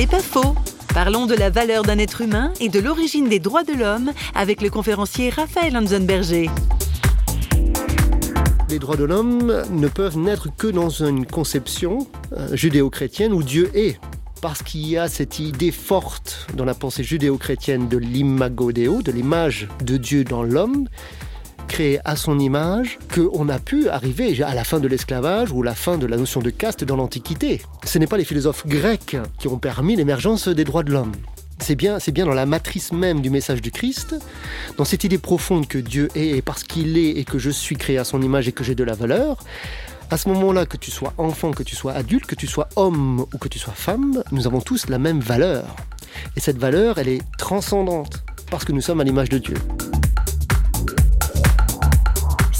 C'est pas faux. Parlons de la valeur d'un être humain et de l'origine des droits de l'homme avec le conférencier Raphaël Hansenberger. Les droits de l'homme ne peuvent naître que dans une conception euh, judéo-chrétienne où Dieu est. Parce qu'il y a cette idée forte dans la pensée judéo-chrétienne de l'imago Deo, de l'image de Dieu dans l'homme, créé à son image, qu'on a pu arriver à la fin de l'esclavage ou la fin de la notion de caste dans l'Antiquité. Ce n'est pas les philosophes grecs qui ont permis l'émergence des droits de l'homme. C'est bien, c'est bien dans la matrice même du message du Christ, dans cette idée profonde que Dieu est et parce qu'il est et que je suis créé à son image et que j'ai de la valeur. À ce moment-là, que tu sois enfant, que tu sois adulte, que tu sois homme ou que tu sois femme, nous avons tous la même valeur. Et cette valeur, elle est transcendante parce que nous sommes à l'image de Dieu.